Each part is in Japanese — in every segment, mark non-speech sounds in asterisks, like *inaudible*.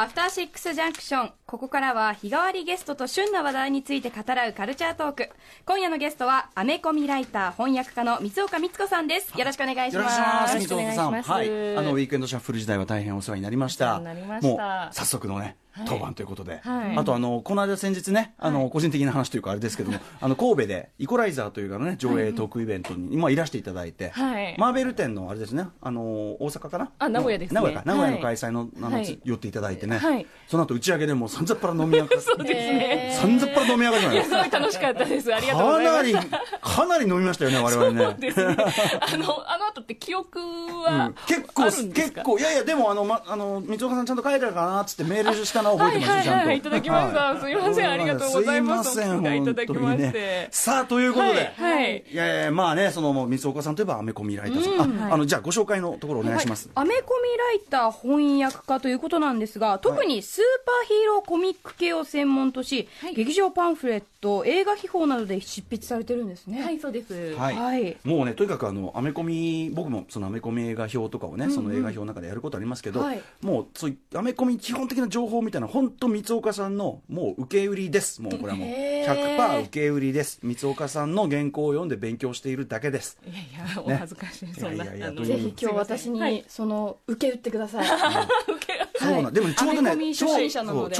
アフターシックスジャンクション。ここからは日替わりゲストと旬な話題について語らうカルチャートーク。今夜のゲストは、アメコミライター、翻訳家の三岡光子さんです。よろしくお願いしよろします。くお願いします、水戸さん。よろしくおはい。願いしますあの、ウィークエンドシャッフル時代は大変お世話になりました。お世話になりましたもう、早速のね、当番ということで。はいあと、あの、この間先日ね、あの、個人的な話というかあれですけども、あの、神戸で、イコライザーというかね、上映トークイベントに、今いらしていただいて、はいマーベル展のあれですね、あの、大阪かな？あ名古屋ですね名古屋か。名古屋のはい開催の、あの、はいつ寄っていただいてね、はい。その後打ち上げでもうさんざっぱら飲み上がって、*laughs* そうですね。さんざっぱら飲み上がりましたす。ごい楽しかったです。ありがとうごかなりざいます。、かなり飲みましたよね、我々ね。*laughs* そうですね。あの、あの後って記憶うはん、結構あるんですか？結構。いやいやでもあのまあの三岡さんちゃんと書いてあるかなっつってメールしたのは覚えてますちゃんとはい。はいはいいただきました。すいません。ありがとうございます。すいませんいただきまして。ねさあということで、はいはい。いやいやまあねその三岡さんといえばアメコミライターさん、ああのじゃあご紹介のところお願いします、アメコミライター翻訳家ということなんですが、特にスーパーヒーローコミック系を専門とし、劇場パンフレット、映画秘宝などで執筆されてるんですね。はいそうです。はい。はい。もうねとにかくあのアメコミ僕もそのアメコミ映画表とかをね、その映画表の中でやることありますけど、はい。もうそういうアメコミ基本的な情報みたいな本当三岡さんのもう受け売りです。もうこれはもうへー。100%受け売りです。三岡さんの原稿を読んで勉強しているだけです。いやいやお恥ずかしい。そんないやいやいやぜひ今日私に、はい。その受け打ってください。*laughs* そうなんでもちょうどねち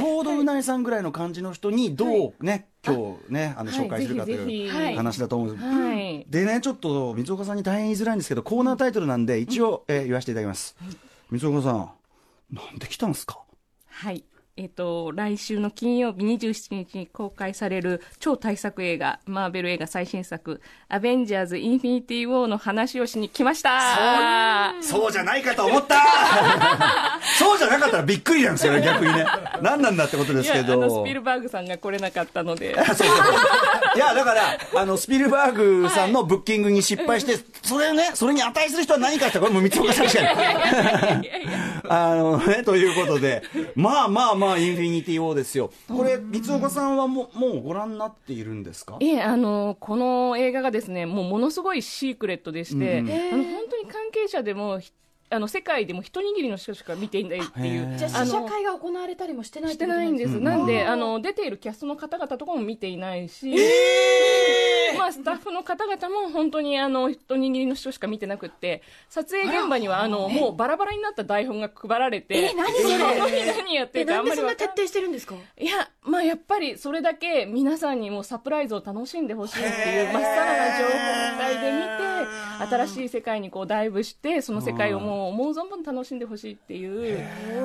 ょうどうなえさんぐらいの感じの人にどうね、今日ねあの紹介するかという話だと思う。んでねちょっと三岡さんに大変言いづらいんですけどコーナータイトルなんで一応、えー言わせていただきます、三岡さんなんで来たんですか？はい。えっ、と、来週の金曜日27日に公開される超大作映画、マーベル映画最新作、アベンジャーズ・インフィニティ・ウォーの話をしに来ました。そうじゃないかと思った。*laughs* そうじゃなかったらびっくりなんですよね逆にね。何なんだってことでいや、あすけどの、スピルバーグさんが来れなかったので、*laughs* そうそういや、だから、あの、スピルバーグさんのブッキングに失敗して、それをね、それに値する人は何かって、これもう三岡さんしかい。ない。あのね、ということで、*laughs* まあまあまあ、インフィニティ・ウォーですよ。これ、三岡さんはもう、もうご覧になっているんですか？いえ、あの、この映画がですね、もうものすごいシークレットでして、うんうん。あの、本当に関係者でも、ひあの、世界でも一握りの人しか見ていないっていう。じゃあ試写会が行われたりもしてないしてないんです。なんで、あの、出ているキャストの方々とかも見ていないし、まあ、スタッフの方々も本当にあの、一握りの人しか見てなくって、撮影現場にはあの、もうバラバラになった台本が配られて、え何それ？*laughs* 何やってえ、るかあなんでそんな徹底してるんですか？いや、まあやっぱりそれだけ皆さんにもサプライズを楽しんでほしいっていう、まっさらな情報を期待で見て、新しい世界にこうダイブして、その世界をもう思う存分楽しんでほしいっていう、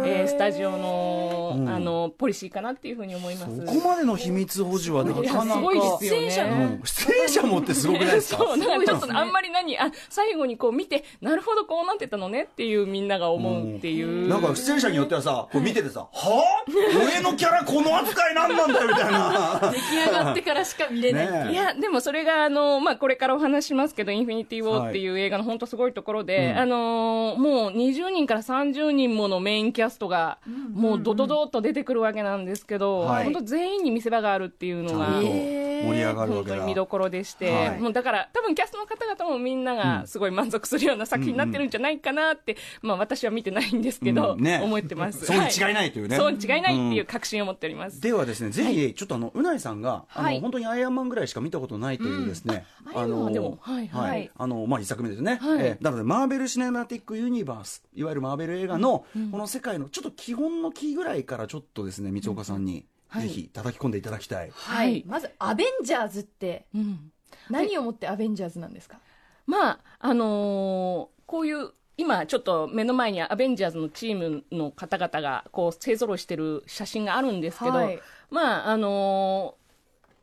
えースタジオの、うん。あの、ポリシーかなっていうふうに思います。ここまでの秘密保持はなかいやなか。すごいですよね。出演者のうん。出演者もってすごくないですか？そう、だからちょっとあんまり何、あ、最後にこう見て、なるほどこうなってたのねっていうみんなが思うっていう。なんか出演者によってはさ、こう見ててさ、はぁ上のキャラこの扱いなんなんだよみたいな。出来上がってからしか見れない。いや、でもそれが、あの、まあ、これからお話しますけど、インフィニティ・ウォーっていう映画の本当すごいところで、うん。あのーもう20人から30人ものメインキャストが、もうドドドーっと出てくるわけなんですけど、はい。本当全員に見せ場があるっていうのが、盛り上がるわ本けだ。当に見どころでして、はい。もうだから多分キャストの方々もみんながすごい満足するような作品になってるんじゃないかなって、まあ私は見てないんですけど、うん。ね。思ってます。*laughs* そうに違いないというね。はそうに違いないっていう確信を持っております。ではですね、ぜひ、ちょっとあの、うないさんが、あの、はい。本当にアイアンマンぐらいしか見たことないというですね、アイアンマンはでもはいはい。あの、まあ、一作目ですね。はい。えーなので、マーベル・シネマティック・ユニバース、いわゆるマーベル映画の、この世界のちょっと基本のキーぐらいからちょっとですね、三岡さんに、ぜひ叩き込んでいただきたい。はい。まず、アベンジャーズって、うん。何をもってアベンジャーズなんですか？まあ、あのーこういう、今ちょっと目の前にアベンジャーズのチームの方々がこう勢ぞろいしてる写真があるんですけど、はい。まあ、あのー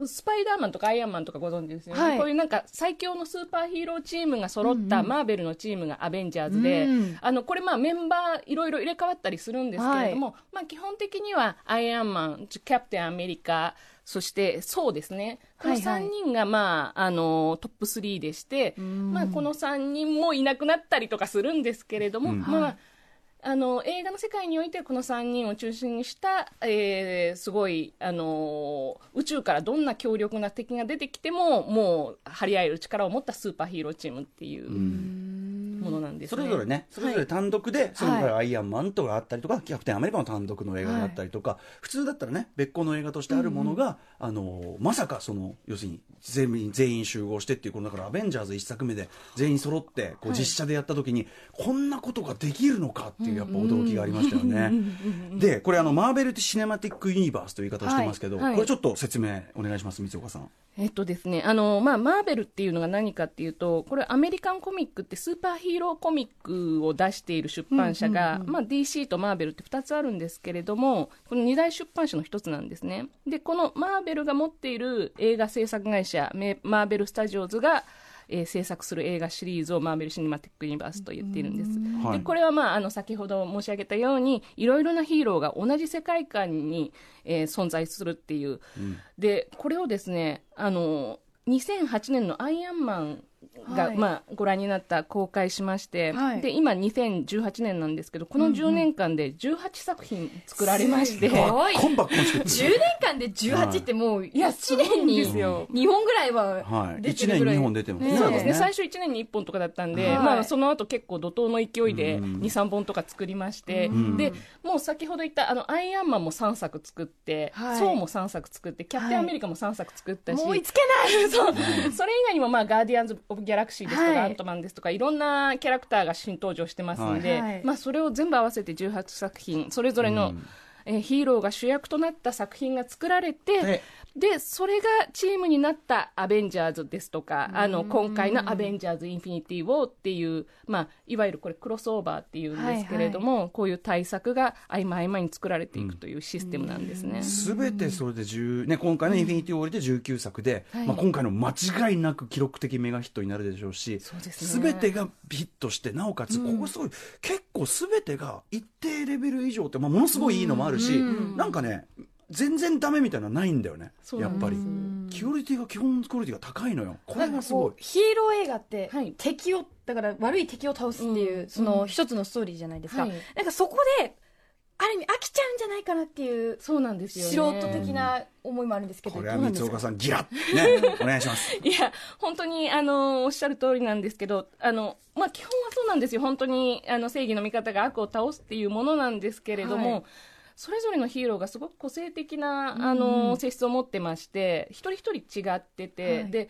スパイダーマンとかアイアンマンとかご存知ですよね、はい。こういうなんか最強のスーパーヒーローチームが揃ったマーベルのチームがアベンジャーズで、うん。あのこれまあメンバーいろいろ入れ替わったりするんですけれども、まあ基本的にはアイアンマン、キャプテンアメリカ、そしてそうですね、このはい。はい3人がまあ、あのトップ3でして、まあこの3人もいなくなったりとかするんですけれども、うん。まあ、あの映画の世界においてこの3人を中心にした、えーすごい、あの宇宙からどんな強力な敵が出てきてももう張り合える力を持ったスーパーヒーローチームっていう、うのなんですね。それぞれね、それぞれ単独で、そのアイアンマンとかあったりとか、キャプテンアメリカの単独の映画があったりとか、普通だったらね、別個の映画としてあるものが、あの、まさかその、要するに全員、全員集合してっていう、このだからアベンジャーズ一作目で全員揃って、こう実写でやった時に、こんなことができるのかっていうやっぱ驚きがありましたよね。で、これあの、マーベルシネマティックユニバースという言い方をしてますけど、これちょっと説明お願いします、三岡さん。えっとですね、あの、まあ、マーベルっていうのが何かっていうと、これアメリカンコミックってスーパーヒーローコミックを出している出版社が、まあ、DC とマーベルって2つあるんですけれども、この2大出版社の1つなんですね。で、このマーベルが持っている映画制作会社、マーベルスタジオズが、えー、制作する映画シリーズをマーベル・シネマティック・ユニバースと言っているん。です。でこれは、まあ、あの先ほど申し上げたようにいろいろなヒーローが同じ世界観に、えー、存在するっていう、うん、でこれをですねあの2008年の「アイアンマン」が、はい、まあ、ご覧になった公開しまして、はい、で今2018年なんですけどこの10年間で18作品作られまして、うんうん、コンパクト10年間で18ってもう1年に2本ぐらいは出てるぐらい、はい、1年2本出てます、ね、そうですね。最初1年に1本とかだったんで、まあ、その後結構怒涛の勢いで23本とか作りまして、でもう先ほど言ったあのアイアンマンも3作作って、はい、ソーも3作作ってキャプテンアメリカも3作作ったし、もう追いつけない。そう。それ以外にも、まあ、ガーディアンズ・オブ・ギャラクシーですとか、はい、アントマンですとかいろんなキャラクターが新登場してますので、はい、まあ、それを全部合わせて18作品それぞれの、うんえー、ヒーローが主役となった作品が作られて、でそれがチームになったアベンジャーズですとかあの今回の「アベンジャーズ・インフィニティ・ウォー」っていう、まあ、いわゆるこれクロスオーバーっていうんですけれども、はいはい、こういう対策が合間合間に作られていくというシステムなんですね。す、べ、てそれで10、ね、今回の「インフィニティ・ウォー」で19作で、はい、まあ、今回の間違いなく記録的メガヒットになるでしょうしすべ、ね、てがヒットしてなおかつここすごい、結構すべてが一定レベル以上って、まあ、ものすごいいいのもあるし、なんかね全然ダメみたいなのないんだよねやっぱり。クオリティが基本クオリティが高いのよ。これがすごい。ヒーロー映画って、はい、敵をだから悪い敵を倒すっていう、うん、その一つのストーリーじゃないですか、はい、なんかそこである意味飽きちゃうんじゃないかなっていうそうなんですよ、ね、素人的な思いもあるんですけど、これは三岡さんギラッね *laughs* お願いします。いや本当にあのおっしゃる通りなんですけどあのまあ基本はそうなんですよ。本当にあの正義の味方が悪を倒すっていうものなんですけれども、はいそれぞれのヒーローがすごく個性的な、あの性質を持ってまして一人一人違ってて、はい、で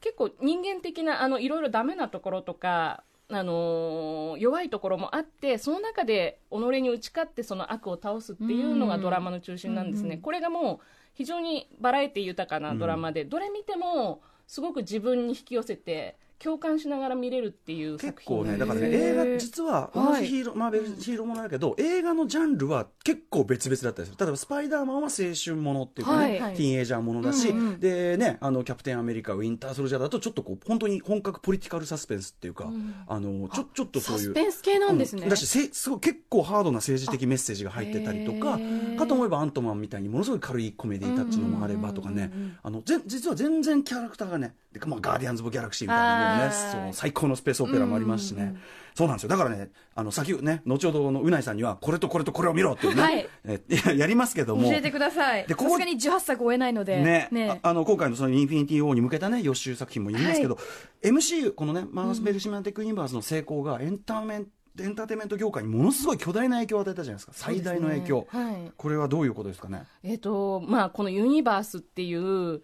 結構人間的なあのいろいろダメなところとかあの弱いところもあってその中で己に打ち勝ってその悪を倒すっていうのがドラマの中心なんですね。これがもう非常にバラエティ豊かなドラマで、どれ見てもすごく自分に引き寄せて共感しながら見れるっていう結構ねだからね映画実は同じヒーロー、はい、マーベルヒーローものだけど映画のジャンルは結構別々だったりする。例えばスパイダーマンは青春ものっていうかね、はい、ティーンエイジャーものだし、うんうん、でねあのキャプテンアメリカウィンターソルジャーだとちょっとこう本当に本格ポリティカルサスペンスっていうか、うん、あのちょちょっとそういうサスペンス系なんですね、うん、だしせすごい結構ハードな政治的メッセージが入ってたりとかかと思えばアントマンみたいにものすごい軽いコメディタッチのもあればとかね、あのぜ実は全然キャラクターがねで、まあ、ガーディアンズ・オブ・ギャラクシーみたいなね。そう最高のスペースオペラもありますしね、そうなんですよ。だからねあの先ね後ほどのうないさんにはこれとこれとこれを見ろっていうね、はい、えやりますけども。教えてください。さすがに18作終えないので。ねねあの今回のそのインフィニティ・ウォーに向けたね予習作品も言いますけど、はい、MCU このねマース・ベルシマティック・ユニバースの成功がエンターメントエンターテインメント業界にものすごい巨大な影響を与えたじゃないですか。最大の影響、ねはい、これはどういうことですかね？えっ、ー、とまあこのユニバースっていう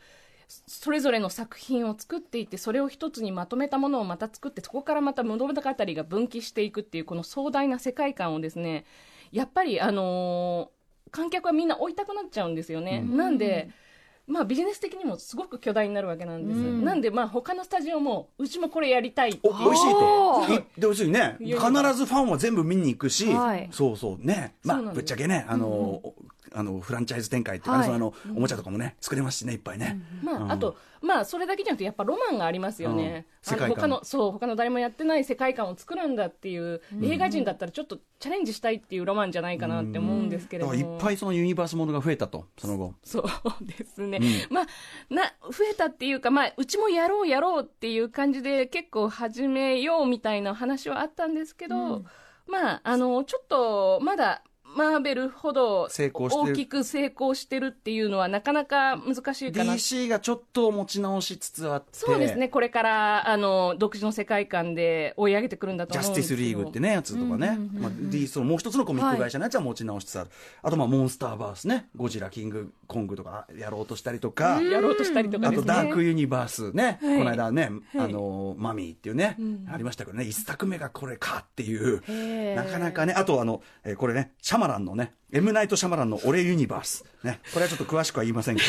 それぞれの作品を作っていってそれを一つにまとめたものをまた作ってそこからまた物語が分岐していくっていうこの壮大な世界観をですねやっぱりあのー、観客はみんな追いたくなっちゃうんですよね。うん、なんでまあ、ビジネス的にもすごく巨大になるわけなんです、うん、なんでまあ他のスタジオもうちもこれやりたい。お美味しいと。で要するにね。必ずファンは全部見に行くし、はい、そうそう。ね。まあぶっちゃけねあの、うんあのフランチャイズ展開っていうか、はい、そのあのおもちゃとかもね作れますしねいっぱいね、まあ、あとまあそれだけじゃなくてやっぱロマンがありますよね、うん、他のそう他の誰もやってない世界観を作るんだっていう、映画人だったらちょっとチャレンジしたいっていうロマンじゃないかなって思うんですけれども、いっぱいそのユニバースものが増えたとその後。そうですね、まあな増えたっていうかまあうちもやろうやろうっていう感じで結構始めようみたいな話はあったんですけど、まああのちょっとまだマーベルほど大きく成功してるっていうのはなかなか難しいかな。DC がちょっと持ち直しつつあって。そうですね。これからあの独自の世界観で追い上げてくるんだとジャスティ思うんですけど。スリーグってね、やつとかね、まあ、D そのもう一つのコミック会社のやつは持ち直しつつある、あとまあモンスターバースね、ゴジラ、キングコングとかやろうとしたりとか、やろうとしたりとかあとですね。ダークユニバースね、この間ね、あのマミーっていうね、ありましたけどね、一作目がこれかっていう、なかなかね、あとあの、えーこれね、シャマランのね、エムナイト・シャマランの俺ユニバース。ね。これはちょっと詳しくは言いませんけ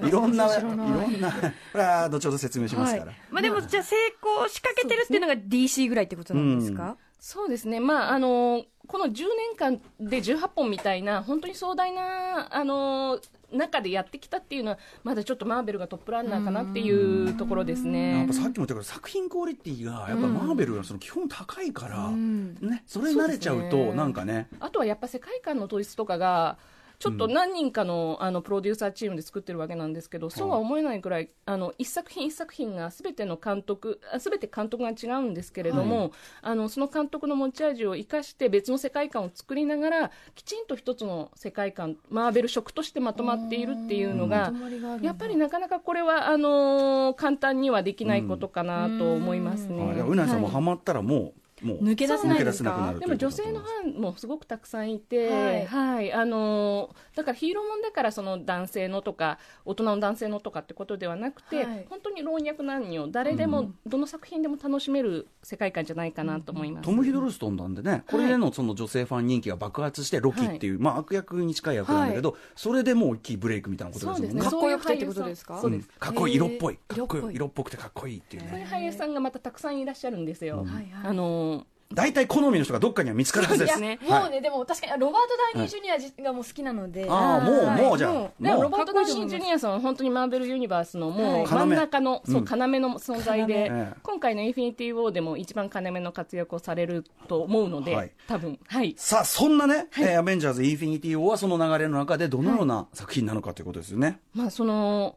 ど、*laughs* いろんな、い。ろんな、これは後ほど説明しますから。まあでもじゃあ成功しかけてるっていうのが DC ぐらいってことなんですか、そうですね、まあ、あのこの10年間で18本みたいな、本当に壮大な、あの中でやってきたっていうのは、まだちょっとマーベルがトップランナーかなっていうところですやねっぱ。さっきも言ったけど作品クオリティがやっぱマーベルはその基本高いから、ね、それに慣れちゃうとなんかね。あとはやっぱ世界観の統一とかが、ちょっと何人かの,、あのプロデューサーチームで作ってるわけなんですけど、そうは思えないくらい、あの一作品一作品がすべての監督、すべて監督が違うんですけれども、あのその監督の持ち味を生かして、別の世界観を作りながら、きちんと一つの世界観、マーベル色としてまとまっているっていうのが、やっぱりなかなかこれはあの簡単にはできないことかなと思いますね。あい。やうなぎさんもハマったらもう、もう抜け出せないですか？でも女性のファンもすごくたくさんいて、ははい。い、あのーだからヒーローもんだからその男性のとか大人の男性のとかってことではなくて、はい。本当に老若男女誰でも、どの作品でも楽しめる世界観じゃないかなと思います。トム・ヒドルストンなんでね、これでのその女性ファン人気が爆発して、ロキっていう、まあ悪役に近い役なんだけど、それでもう一気にブレイクみたいなことですもんね。かっこよくてってことですか？そうです。かっこいい、色っぽい。かっこいい、色っぽい色っぽくてかっこいいっていうね。そういう俳優さんがまたたくさんいらっしゃるんですよ。はいはい。あのー大体好みの人がどっかには見つかるはずです。ねはいもうね、でも確かに、ロバート・ダウニー・ジュニアがもう好きなので、ああ、もう、はい。もうじゃあ、もでもロバート・ダウニー・ジュニアさんは本当にマーベル・ユニバースのもはいう真ん中の、要そう要の存在で、今回の「インフィニティ・ウォー」でも一番要の活躍をされると思うので、はい多分はいさあ、そんなね、えーアベンジャーズ・インフィニティ・ウォーはその流れの中でどのような作品なのかということですよね。まあその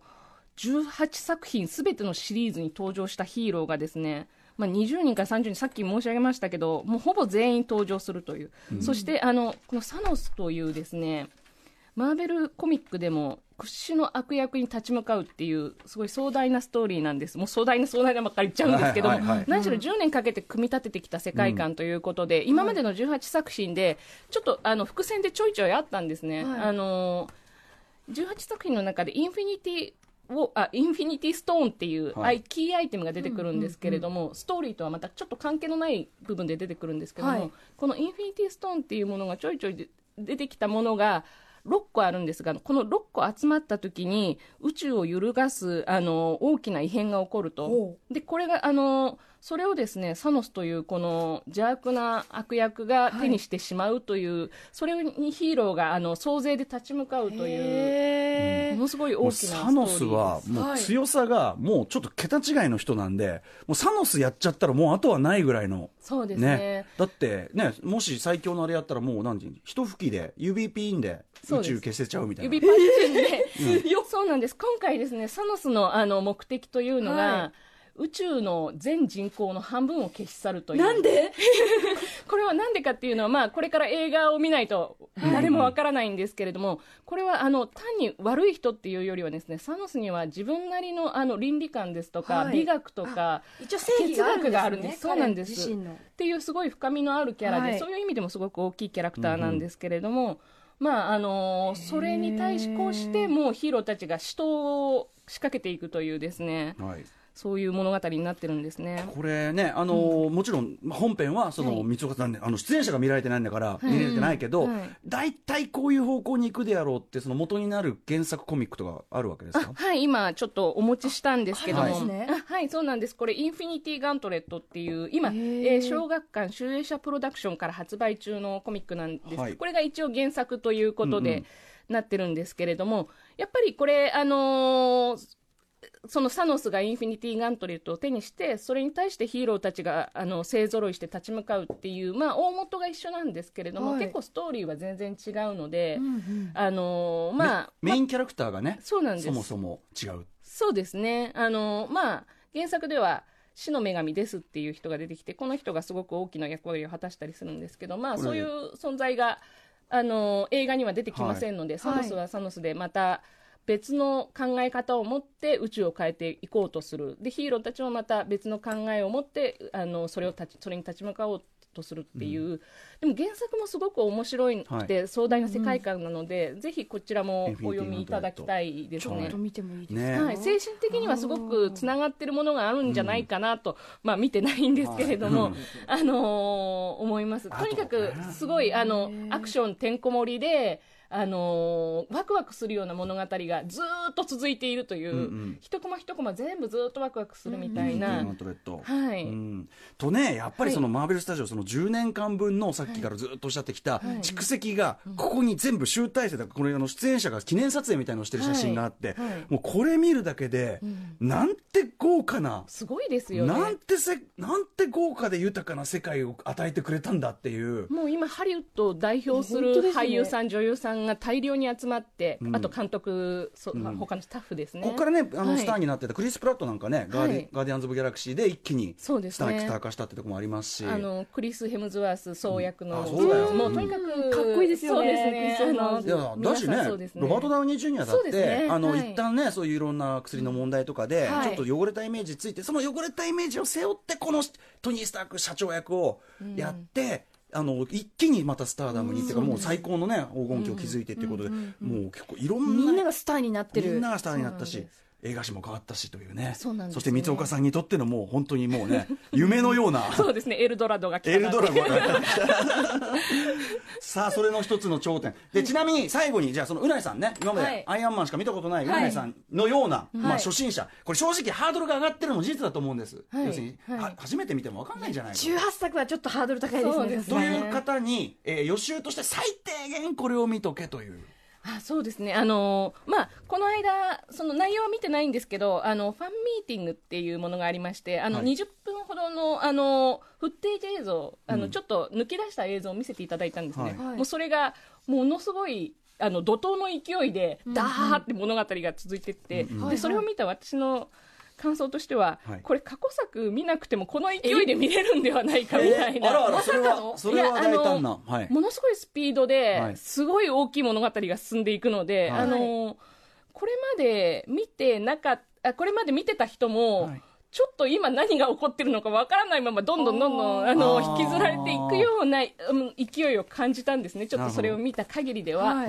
18作品すべてのシリーズに登場したヒーローがですねまあ、20人から30人、さっき申し上げましたけど、もうほぼ全員登場するという、そしてあのこのサノスというですね、マーベルコミックでも屈指の悪役に立ち向かうっていう、すごい壮大なストーリーなんです、もう壮大な壮大なばっかり言っちゃうんですけども、はいはいはい何しろ10年かけて組み立ててきた世界観ということで、今までの18作品で、ちょっとあの伏線でちょいちょいあったんですね。はい。あの18作品の中でインフィニティをあインフィニティストーンっていう、はい。キーアイテムが出てくるんですけれども、ストーリーとはまたちょっと関係のない部分で出てくるんですけども、はいこのインフィニティストーンっていうものがちょいちょいで出てきたものが6個あるんですがこの6個集まった時に宇宙を揺るがすあの大きな異変が起こると。ほでこれがあのそれをですねサノスというこの邪悪な悪役が手にしてしまうという、それにヒーローがあの総勢で立ち向かうというへものすごい大きなストーリーサノスはもうはい。強さがもうちょっと桁違いの人なんで、もうサノスやっちゃったらもうあとはないぐらいの。そうですね。ね、だってね、もし最強のあれやったらもう何時？一吹きで指ピンで宇宙消せちゃうみたいな。指パッチンで、*laughs* そうなんです。今回ですねサノスのあの目的というのが、は宇宙の全人口の半分を消し去るという。なんで？*laughs* これはなんでかっていうのは、まあ、これから映画を見ないと誰もわからないんですけれども、これはあの単に悪い人っていうよりはですねサノスには自分なりのあの倫理観ですとか、はい。美学とか一応正義があるんです、ね、哲学があるんです。そうなんです。っていうすごい深みのあるキャラで、はい。そういう意味でもすごく大きいキャラクターなんですけれども、まああのそれに対しこうしてもうヒーローたちが死闘を仕掛けていくというですね。はい。そういう物語になってるんですね。これね、あのーもちろんまあ本編はその、はい。三岡さんね、あの出演者が見られてないんだから、見れてないけど、はい。大体こういう方向に行くであろうって、その元になる原作コミックとかあるわけですか？あはい、今ちょっとお持ちしたんですけども、はい。ね。あはい、そうなんです。これ、インフィニティ・ガントレットっていう、今、えー。小学館集英社プロダクションから発売中のコミックなんです。はい。これが一応原作ということで、うんうん。なってるんですけれども、やっぱりこれ、あのーそのサノスがインフィニティ・ガントレットを手にして、それに対してヒーローたちがあの勢ぞろいして立ち向かうっていう、まあ、大元が一緒なんですけれども、はい。結構ストーリーは全然違うので、うんうん。あのーまあ、メメインキャラクターがね、そうなんです。そもそも違う。そうですね。あの、まあ、原作では、死の女神ですっていう人が出てきて、この人がすごく大きな役割を果たしたりするんですけど、まあ、そういう存在が、あの映画には出てきませんので、サノスはサノスでまた別の考え方を持って宇宙を変えていこうとする。でヒーローたちもまた別の考えを持ってあのそれを立ちそれに立ち向かおうとするっていう、でも原作もすごく面白いくて、壮大な世界観なので、ぜひこちらもお読みいただきたいですね。ちょっと。見てもいい。ですか、ね。はい、精神的にはすごくつながってるものがあるんじゃないかなと、まあ見てないんですけれども、あのー思います。とにかくすごいあのアクションてんこ盛りで。あのーワクワクするような物語がずーっと続いているという、うんうん一コマ一コマ全部ずーっとワクワクするみたいな、うんトレットはいうんとねやっぱりそのマーベル・スタジオその10年間分のさっきからずっとおっしゃってきた蓄積がここに全部集大成だこれあの出演者が記念撮影みたいのをしてる写真があってはいはいもうこれ見るだけでなんて豪華なすごいですよね。なんてせなんて豪華で豊かな世界を与えてくれたんだっていうもう今ハリウッドを代表する俳優さん、女優さんが大量に集まって、うん。あと監督、そうん。他のスタッフですね。ここからねあのはい。スターになってたクリス・プラットなんかねガーディはいガーディアンズ・オブ・ギャラクシーで一気にそうですね。スタースター化したってとこもありますし。あのクリス・ヘムズワースソー役の、うん。あそうだよ。もうとにかく、かっこいいですよね。そうですね。クリスヘムズワースいやだしね皆さんそうですね。ロバート・ダウニー・ジュニアだって、あの、はい。一旦ねそういういろんな薬の問題とかで、はい。ちょっと汚れたイメージついてその汚れたイメージを背負ってこのトニー・スターク社長役をやって、あの一気にまたスターダムに、っていうかもう最高のね黄金期を築いてっていうことで、もう結構いろんなみんながスターになってる。みんながスターになったし映画史も変わったしというね。そうなんですね。そして三岡さんにとってのもう本当にもうね *laughs* 夢のような。そうですね、エルドラドが来たエルドラゴンがさあそれの一つの頂点でちなみに最後にじゃあそのうないさんね今まはいでアイアンマンしか見たことないうないさんのような、まあ、はい初心者これ正直ハードルが上がってるのも事実だと思うんです、はい要するに、はいは初めて見ても分かんないんじゃないか18作はちょっとハードル高いですねとねいう方に、えー予習として最低限これを見とけというあそうですね、あのまあ、この間、その内容は見てないんですけど、あのファンミーティングっていうものがありまして、あのはい。20分ほどのあのフッテージ映像、あのうん。ちょっと抜き出した映像を見せていただいたんですね、はい。はいもうそれがものすごいあの怒涛の勢いで、ダーって物語が続いてって、うん。うんでそれを見た私の感想としては、はい。これ、過去作見なくても、この勢いで見れるんではないかみたいな。あらあらそれは大胆なはい。ものすごいスピードで、はい。すごい大きい物語が進んでいくので、はい。あのこれまで見てなかったこれまで見てた人も、はい。ちょっと今何が起こってるのかわからないままどんどんどんどんあのあー引きずられていくような、うん勢いを感じたんですね。ちょっとそれを見た限りでは。な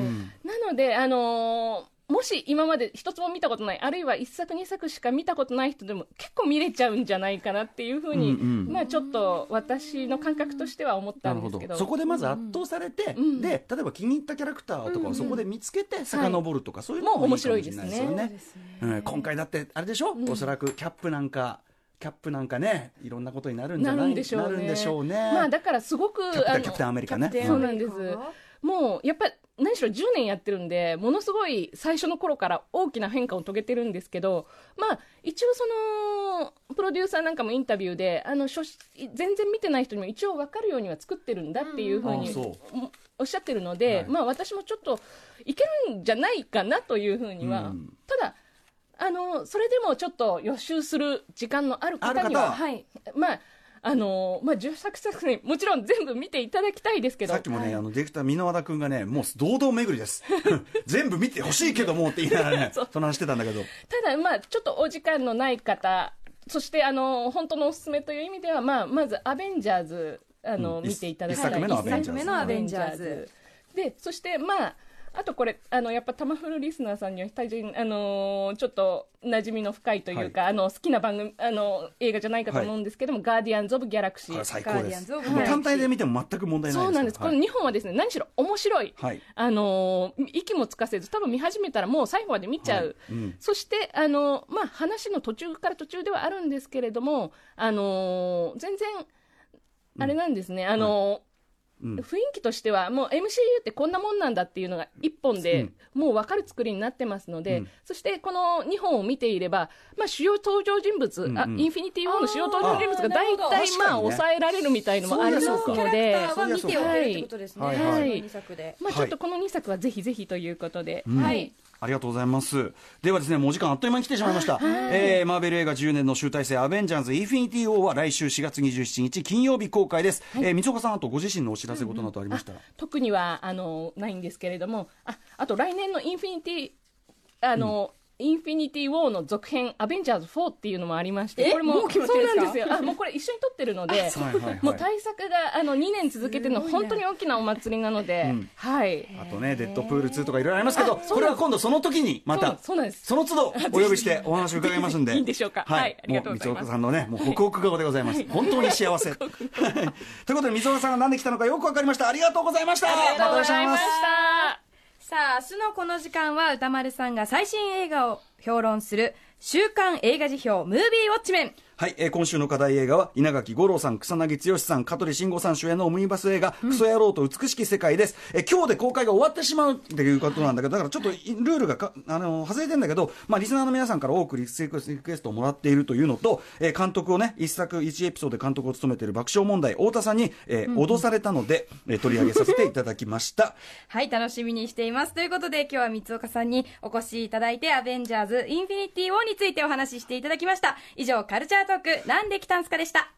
ので、あのーもし今まで一つも見たことない、あるいは一作二作しか見たことない人でも結構見れちゃうんじゃないかなっていうふうに、うんうん。まあちょっと私の感覚としては思ったなんですけど。そこでまず圧倒されて、うん。で例えば気に入ったキャラクターとかをそこで見つけて遡るとか、そういうのもういいかもし白いですよね。ね。うん、今回だってあれでしょ、おそらくキャップなんかキャップなんかねいろんなことになるんじゃなないるんでしょうね。なるんでしょうね。まあだからすごくキャプテンアメリカね。そうなんです。もうやっぱり何しろ10年やってるんでものすごい最初の頃から大きな変化を遂げてるんですけどまあ一応そのプロデューサーなんかもインタビューであの初全然見てない人にも一応分かるようには作ってるんだっていうふうにおおっしゃってるので、はい。まあ私もちょっといけるんじゃないかなというふうには、うん。ただあのそれでもちょっと予習する時間のある方にははい。まああのまあ、10作作品、もちろん全部見ていただきたいですけど、さっきもね、あのディレクター箕輪田君がねもう堂々巡りです。*laughs* 全部見てほしいけどもって言いながらねその話してたんだけど。ただ、まあ、ちょっとお時間のない方、そしてあの本当のおすすめという意味では、まあ、まず、アベンジャーズ、あのうん。見ていただきたい。一作目のアベンジャーズ。一作目のアベンジャーズ。で、そして、まあ、あとこれ、あのやっぱタマフルリスナーさんには大変、あのーちょっと馴染みの深いというか、あの好きな番組あの映画じゃないかと思うんですけども、ガーディアンズ・オブ・ギャラクシー。最高です。ガーディアンズオブもうギャラクシー。単体で見ても全く問題ないですそうなんです、はいこの2本はですね何しろ面白い、はい。あのー息もつかせず、多分見始めたらもう最後まで見ちゃう、はい。うん。そして、あのーまあ、話の途中から途中ではあるんですけれども、あのー全然、あれなんですね、あのーうん雰囲気としては、もう MCU ってこんなもんなんだっていうのが一本で、もう分かる作りになってますので、うん。そしてこの2本を見ていれば、まあ、主要登場人物、うんうん。あインフィニティ・ウォーの主要登場人物が大体、まあ、抑えられるみたいのもありますそうのキャラクで。ターは見ておけるってことですね、はい。まあ、ちょっとこの2作はぜひぜひということで、うんはい、ありがとうございます。ではですね、もうお時間あっという間に来てしまいました。えーマーベル映画10年の集大成、アベンジャーズ・インフィニティ・ウォーは来週4月27日金曜日公開です。えー、三岡さん、あとご自身のお知ららせ事などありましたら？特にはあのないんですけれどもああと来年のインフィニティあの、インフィニティ・ウォーの続編「アベンジャーズ4」っていうのもありましてえ？これももうそうなんですよ。あもうこれ一緒に撮ってるのでもう対策があの2年続けてるの本当に大きなお祭りなので、はい。あとね、デッドプール2とかいろいろありますけど、これは今度その時にまたそう、そうなんです。その都度お呼びしてお話を伺いますんで。いいんでしょうか？はい。ありがとうございます。もう、三岡さんのね、もうホクホク顔でございます。本当に幸せ。はい *laughs* ということで、水岡さんが何で来たのかよくわかりました。ありがとうございました。ありがとうございましたさあ、明日のこの時間は歌丸さんが最新映画を評論する週刊映画辞表ムービーウォッチメン。はい、えー今週の課題映画は稲垣吾郎さん、草薙剛さん、香取慎吾さん主演のオムニバス映画、クソ野郎と美しき世界です。えー今日で公開が終わってしまうっていうことなんだけど、だからちょっといルールがかあの外れてんだけど、まあリスナーの皆さんから多くリクエストをもらっているというのと、えー監督をね、一作一エピソードで監督を務めている爆笑問題太田さんに、えー脅されたので、えー取り上げさせていただきました。*laughs* はい、楽しみにしています。ということで、今日は三岡さんにお越しいただいて、アベンジャーズ、インフィニティ・ウォーについてお話ししていただきました。以上、カルチャートーク、なんで来たんすかでした。